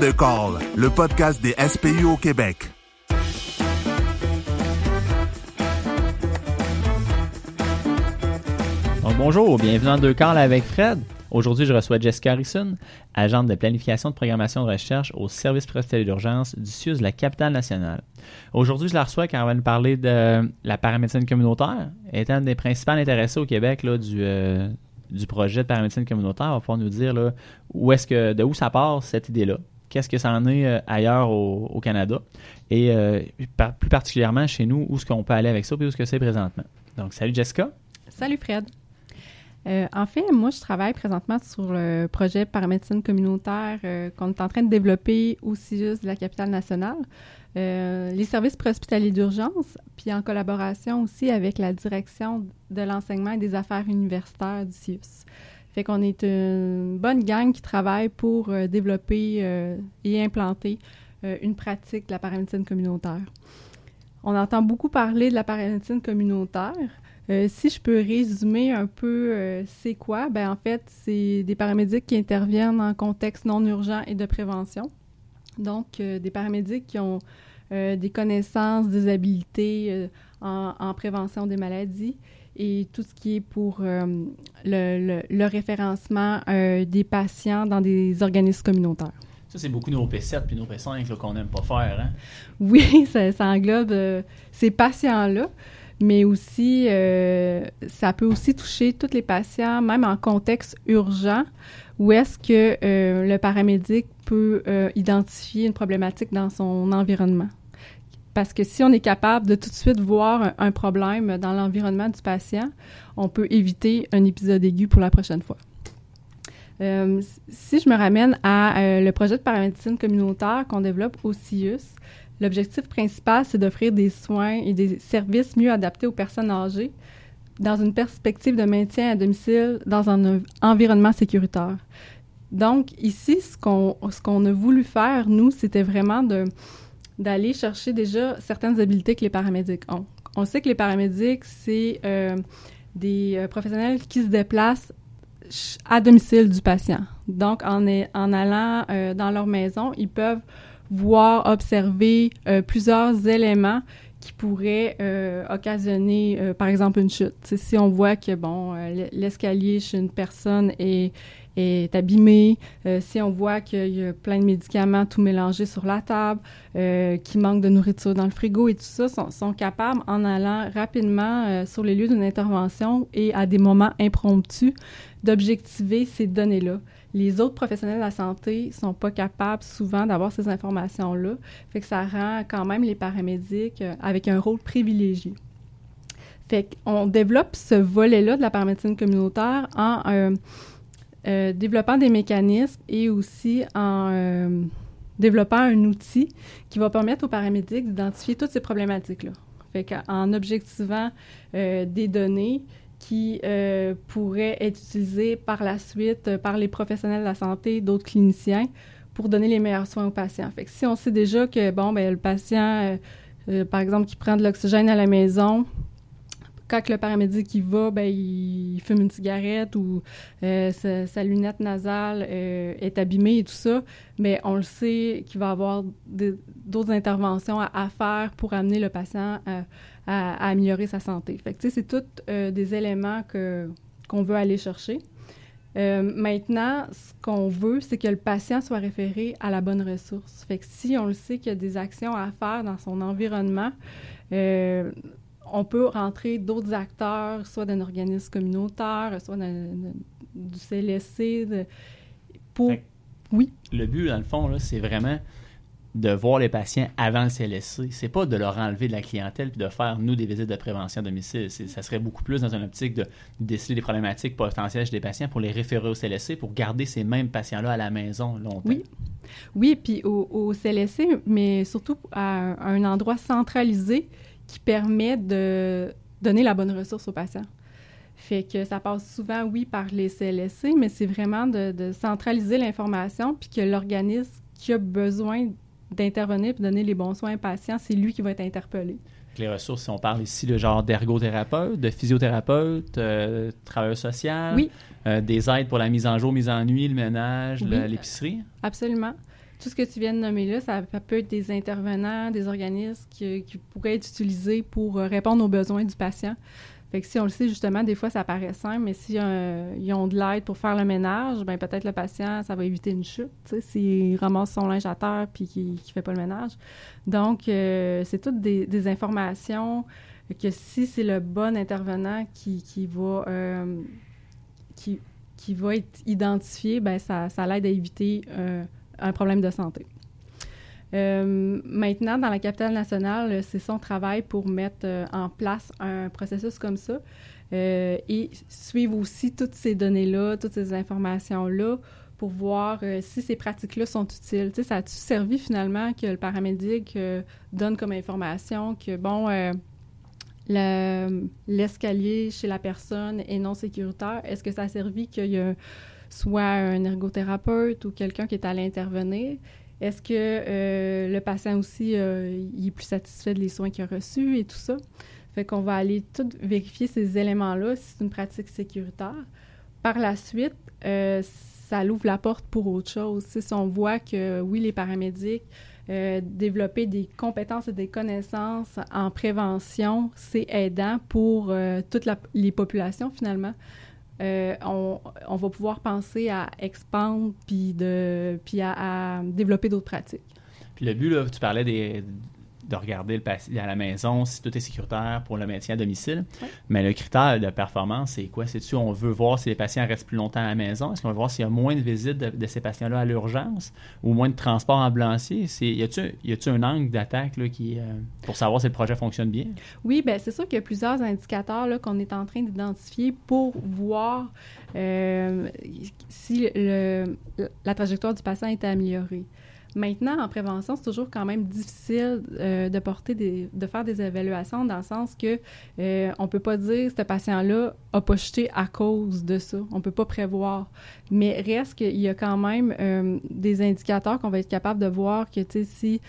Deux calls, le podcast des SPU au Québec. bonjour, bienvenue dans Deux Calls avec Fred. Aujourd'hui, je reçois Jessica Harrison, agente de planification de programmation de recherche au service hospitalier d'urgence du CIUS de la capitale nationale. Aujourd'hui, je la reçois car elle va nous parler de la paramédecine communautaire. Étant une des principales intéressées au Québec là, du, euh, du projet de paramédecine communautaire, va pouvoir nous dire là, où est-ce que, de où ça part cette idée-là. Qu'est-ce que ça en est euh, ailleurs au, Canada et euh, plus particulièrement chez nous, où est-ce qu'on peut aller avec ça et où est-ce que c'est présentement. Donc, salut Jessica. Salut Fred. Euh, en fait, moi, je travaille présentement sur le projet paramédecine communautaire qu'on est en train de développer au CIUS de la capitale nationale, les services préhospitaliers d'urgence, puis en collaboration aussi avec la direction de l'enseignement et des affaires universitaires du CIUS. Fait qu'on est une bonne gang qui travaille pour développer et implanter une pratique de la paramédecine communautaire. On entend beaucoup parler de la paramédecine communautaire. Euh, si je peux résumer un peu euh, c'est quoi, ben en fait, c'est des paramédics qui interviennent en contexte non urgent et de prévention. Donc, euh, des paramédics qui ont des connaissances, des habilités en, prévention des maladies et tout ce qui est pour le, référencement des patients dans des organismes communautaires. Ça, c'est beaucoup nos P7 puis nos P5 qu'on n'aime pas faire. Hein? Oui, ça, ça englobe ces patients-là mais aussi, euh, ça peut aussi toucher tous les patients, même en contexte urgent, où est-ce que euh, le paramédic peut euh, identifier une problématique dans son environnement. Parce que si on est capable de tout de suite voir un, problème dans l'environnement du patient, on peut éviter un épisode aigu pour la prochaine fois. si je me ramène à le projet de paramédecine communautaire qu'on développe au CIUS, L'objectif principal, c'est d'offrir des soins et des services mieux adaptés aux personnes âgées dans une perspective de maintien à domicile dans un environnement sécuritaire. Donc, ici, ce qu'on qu'on a voulu faire, nous, c'était vraiment de d'aller chercher déjà certaines habiletés que les paramédics ont. On sait que les paramédics, c'est euh, des euh, professionnels qui se déplacent à domicile du patient. Donc, en, en allant euh, dans leur maison, ils peuvent voir, observer plusieurs éléments qui pourraient occasionner, par exemple, une chute. si on voit que, bon, l'escalier chez une personne est, est abîmé, si on voit qu'il y a plein de médicaments tout mélangés sur la table, qu'il manque de nourriture dans le frigo et tout ça, sont, capables, en allant rapidement sur les lieux d'une intervention et à des moments impromptus, d'objectiver ces données-là. Les autres professionnels de la santé sont pas capables souvent d'avoir ces informations-là. Fait que ça rend quand même les paramédics euh, avec un rôle privilégié. Fait qu'on développe ce volet-là de la paramédecine communautaire en euh, euh, développant des mécanismes et aussi en développant un outil qui va permettre aux paramédics d'identifier toutes ces problématiques-là. Fait qu'en objectivant des données, qui euh, pourraient être utilisés par la suite euh, par les professionnels de la santé, d'autres cliniciens, pour donner les meilleurs soins aux patients. Si on sait déjà que, bon, ben, le patient, euh, par exemple, qui prend de l'oxygène à la maison, quand le paramédic y va, ben, il fume une cigarette ou sa, lunette nasale est abîmée et tout ça, mais on le sait qu'il va avoir d'autres interventions à, faire pour amener le patient à améliorer sa santé. Fait que, c'est tous euh, des éléments que, qu'on veut aller chercher. Euh, maintenant, ce qu'on veut, c'est que le patient soit référé à la bonne ressource. Si on le sait qu'il y a des actions à faire dans son environnement, euh, on peut rentrer d'autres acteurs, soit d'un organisme communautaire, soit du CLSC, pour... oui. Le but, dans le fond, c'est vraiment de voir les patients avant le CLSC. C'est pas de leur enlever de la clientèle puis de faire, nous, des visites de prévention à domicile. Ça serait beaucoup plus dans une optique de déceler des problématiques potentielles chez les patients pour les référer au CLSC pour garder ces mêmes patients-là à la maison longtemps. Oui. Oui, puis au, au, CLSC, mais surtout à un endroit centralisé qui permet de donner la bonne ressource aux patients. Fait que ça passe souvent, oui, par les CLSC, mais c'est vraiment de, de centraliser l'information puis que l'organisme qui a besoin d'intervenir et donner les bons soins aux patients, c'est lui qui va être interpellé. Les ressources, si on parle ici le genre d'ergothérapeute, de physiothérapeute, euh, travailleur social, oui. Euh, des aides pour la mise en jour, mise en nuit, le ménage, l'épicerie? Absolument. Tout ce que tu viens de nommer là, ça, peut être des intervenants, des organismes qui, qui pourraient être utilisés pour répondre aux besoins du patient. Fait que si on le sait, justement, des fois, ça paraît simple, mais s'ils ils ont de l'aide pour faire le ménage, ben peut-être le patient, ça va éviter une chute, s'il ramasse son linge à terre puis qu'il ne fait pas le ménage. Donc, euh, c'est toutes des, informations que si c'est le bon intervenant qui, qui va... Euh, qui, qui va être identifié, ben ça, ça l'aide à éviter euh, un problème de santé. Euh, maintenant, dans la capitale nationale, c'est son travail pour mettre euh, en place un processus comme ça euh, et suivre aussi toutes ces données-là, toutes ces informations-là pour voir si ces pratiques-là sont utiles. Ça a-tu servi finalement que le paramédic donne comme information que, bon, l'escalier chez la personne est non sécuritaire? Est-ce que ça a servi qu'il y a soit un ergothérapeute ou quelqu'un qui est allé intervenir? Est-ce que euh, le patient aussi euh, il est plus satisfait des soins qu'il a reçus et tout ça? Fait qu'on va aller tout vérifier ces éléments-là si c'est une pratique sécuritaire. Par la suite, euh, ça l'ouvre la porte pour autre chose. Si on voit que, oui, les paramédics, développer des compétences et des connaissances en prévention, c'est aidant pour toutes les populations finalement. Euh, on, va pouvoir penser à expandre puis, puis à développer d'autres pratiques. Puis le but, là, tu parlais des, de regarder le patient à la maison si tout est sécuritaire pour le maintien à domicile. Mais le critère de performance, c'est quoi? C'est-tu on veut voir si les patients restent plus longtemps à la maison? Est-ce qu'on veut voir s'il y a moins de visites de, ces patients-là à l'urgence ou moins de transport ambulancier? Y a-t-il un angle d'attaque qui euh, pour savoir si le projet fonctionne bien? Oui, bien c'est sûr qu'il y a plusieurs indicateurs qu'on est en train d'identifier pour voir euh, si le, la trajectoire du patient est améliorée. Maintenant, en prévention, c'est toujours quand même difficile euh, de porter de faire des évaluations dans le sens que euh, on peut pas dire ce patient-là a pas chuté à cause de ça. On peut pas prévoir. Mais reste qu'il y a quand même euh, des indicateurs qu'on va être capable de voir que, tu sais, si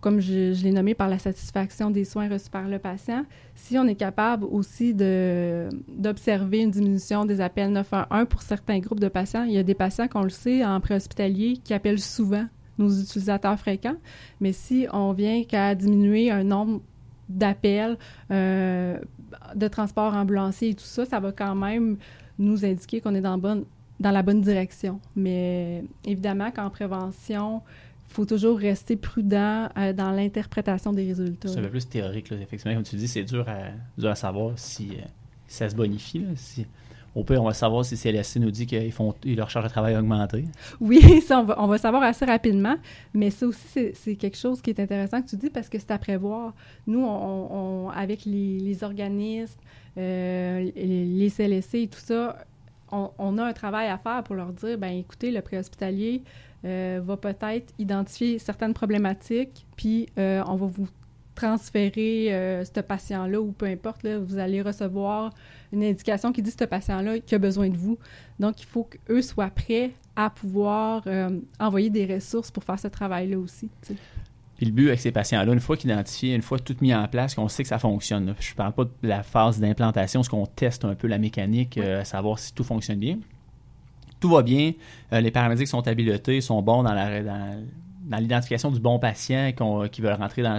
comme je, je l'ai nommé par la satisfaction des soins reçus par le patient, si on est capable aussi d'observer une diminution des appels 911 pour certains groupes de patients, il y a des patients, qu'on le sait, en préhospitalier, qui appellent souvent nos utilisateurs fréquents. Mais si on vient qu'à diminuer un nombre d'appels, euh, de transport ambulancier et tout ça, ça va quand même nous indiquer qu'on est dans, bonne, dans la bonne direction. Mais évidemment qu'en prévention, il faut toujours rester prudent euh, dans l'interprétation des résultats. C'est un peu plus théorique, là. effectivement. Comme tu dis, c'est dur à, dur à savoir si, euh, ça se bonifie. Là, si au on va savoir si CLSC nous dit qu'ils font leur charge de travail a augmenté. Oui, on va, savoir assez rapidement. Mais ça aussi, c'est quelque chose qui est intéressant que tu dis parce que c'est à prévoir. Nous, avec les, organismes, euh, les, CLSC et tout ça, on, a un travail à faire pour leur dire, ben écoutez, le préhospitalier euh, va peut-être identifier certaines problématiques, puis euh, on va vous transférer ce patient-là ou peu importe, vous allez recevoir une indication qui dit ce patient-là qui a besoin de vous. Donc, il faut qu'eux soient prêts à pouvoir euh, envoyer des ressources pour faire ce travail-là aussi. Puis le but avec ces patients-là, une fois qu'identifiés, une fois tout mis en place, qu'on sait que ça fonctionne. Je ne parle pas de la phase d'implantation, ce qu'on teste un peu la mécanique, euh, savoir si tout fonctionne bien. Tout va bien, euh, les paramédics sont habilités, sont bons dans la, dans dans l'identification du bon patient qui veut rentrer dans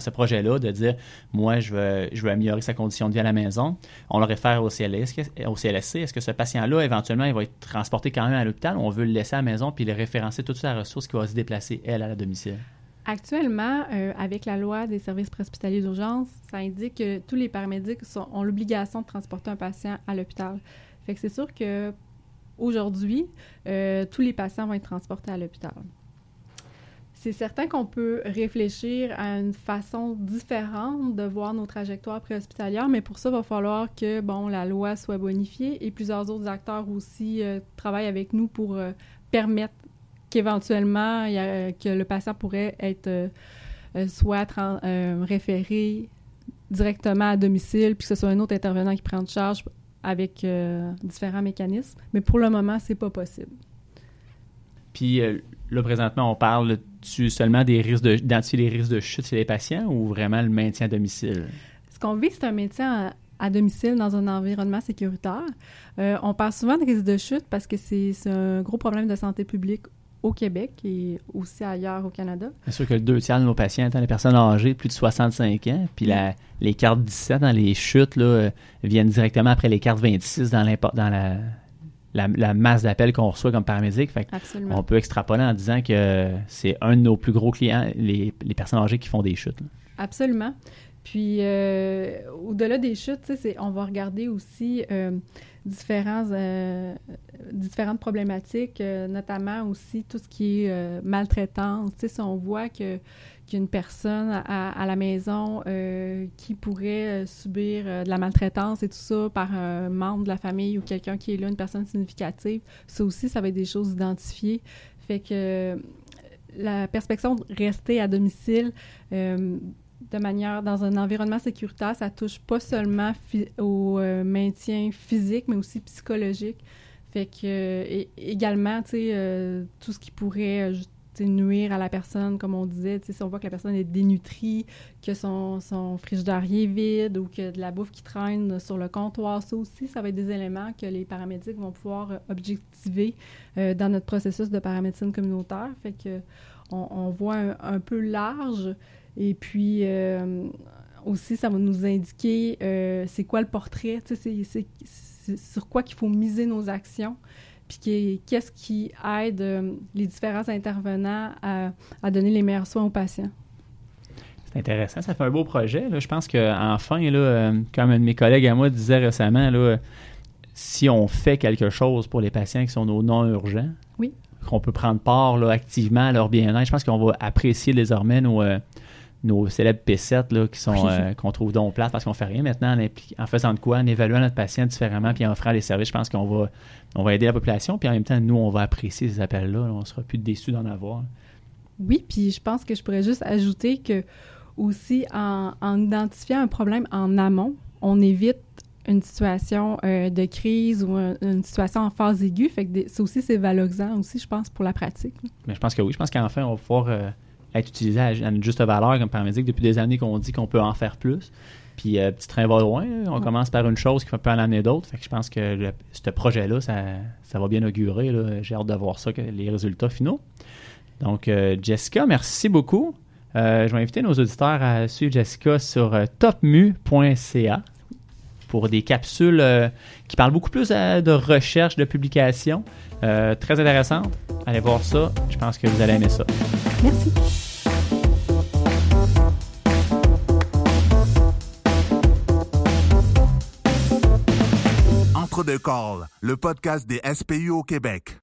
ce projet-là, de dire moi je veux, améliorer sa condition de vie à la maison, on le réfère au, CLS, au CLSC. Est-ce que ce patient-là, éventuellement, il va être transporté quand même à l'hôpital ou on veut le laisser à la maison puis le référencer toute sa ressource qui va se déplacer, elle, à la domicile? Actuellement, euh, avec la loi des services préhospitaliers d'urgence, ça indique que tous les paramédics ont l'obligation de transporter un patient à l'hôpital. Fait que c'est sûr que aujourd'hui, euh, tous les patients vont être transportés à l'hôpital c'est certain qu'on peut réfléchir à une façon différente de voir nos trajectoires préhospitalières, mais pour ça, il va falloir que bon, la loi soit bonifiée et plusieurs autres acteurs aussi euh, travaillent avec nous pour euh, permettre qu'éventuellement, que le patient pourrait être euh, soit référé directement à domicile, puis que ce soit un autre intervenant qui prend en charge avec différents mécanismes. Mais pour le moment, c'est pas possible. Puis là, présentement, on parle tu seulement des risques d'identifier les risques de chute chez les patients ou vraiment le maintien à domicile? Ce qu'on vit, c'est un maintien à, domicile dans un environnement sécuritaire. Euh, on parle souvent de risques de chute parce que c'est un gros problème de santé publique au Québec et aussi ailleurs au Canada. C'est sûr que le deux tiers de nos patients étant des personnes âgées de plus de 65 ans, puis la, les cartes 17 dans les chutes là, euh, viennent directement après les cartes 26 dans, dans la, la, la masse d'appels qu'on reçoit comme paramédic. Fait on peut extrapoler en disant que c'est un de nos plus gros clients, les, les personnes âgées qui font des chutes. là. Absolument. Puis, euh, au-delà des chutes, on va regarder aussi euh, euh, différentes problématiques, notamment aussi tout ce qui est maltraitance. Si on voit que qu'il y a une personne à, la maison qui pourrait subir de la maltraitance et tout ça par un membre de la famille ou quelqu'un qui est là, une personne significative, ça aussi, ça va être des choses identifiées. Fait que la perspective de rester à domicile de manière dans un environnement sécuritaire, ça touche pas seulement au euh, maintien physique, mais aussi psychologique. Fait que euh, également, tu sais, euh, tout ce qui pourrait nuire à la personne, comme on disait, si on voit que la personne est dénutrie, que son, son frigidaire est vide ou que de la bouffe qui traîne sur le comptoir, ça aussi, ça va être des éléments que les paramédics vont pouvoir objectiver dans notre processus de paramédecine communautaire. Fait que on, voit un peu large. Et puis euh, aussi, ça va nous indiquer euh, c'est quoi le portrait, c'est- sur quoi qu'il faut miser nos actions, puis qu'est-ce qui aide euh, les différents intervenants à, à donner les meilleurs soins aux patients. C'est intéressant, ça fait un beau projet. là. Je pense qu'enfin, là, euh, comme un de mes collègues à moi disait récemment, là, si on fait quelque chose pour les patients qui sont nos non-urgents, Oui. qu'on peut prendre part là, activement à leur bien-être, je pense qu'on va apprécier désormais nos, nos célèbres P7 là, qui sont, euh, qu'on trouve donc plates parce qu'on fait rien maintenant en, faisant de quoi, en évaluant notre patient différemment puis en offrant les services. Je pense qu'on va, on va aider la population puis en même temps, nous, on va apprécier ces appels-là. là. On sera plus déçus d'en avoir. Oui, puis je pense que je pourrais juste ajouter que aussi en, en identifiant un problème en amont, on évite une situation euh, de crise ou un- une situation en phase aiguë. Fait que des- ça aussi, c'est valorisant aussi, je pense, pour la pratique. là. Mais je pense que oui. Je pense qu'enfin, on va pouvoir euh, être utilisé à, à une juste valeur comme paramédic. Depuis des années qu'on dit qu'on peut en faire plus. Puis, euh, petit train va loin. là. On Ouais. commence par une chose qui peut en amener d'autres. Fait que je pense que le- ce projet-là, ça, ça va bien augurer. J'ai hâte de voir ça, les résultats finaux. Donc, euh, Jessica, merci beaucoup. Euh, je vais inviter nos auditeurs à suivre Jessica sur topmu.ca pour des capsules qui parlent beaucoup plus de recherche, de publication. Très intéressantes. Allez voir ça. Je pense que vous allez aimer ça. Merci. Deux calls, le podcast des SPU au Québec.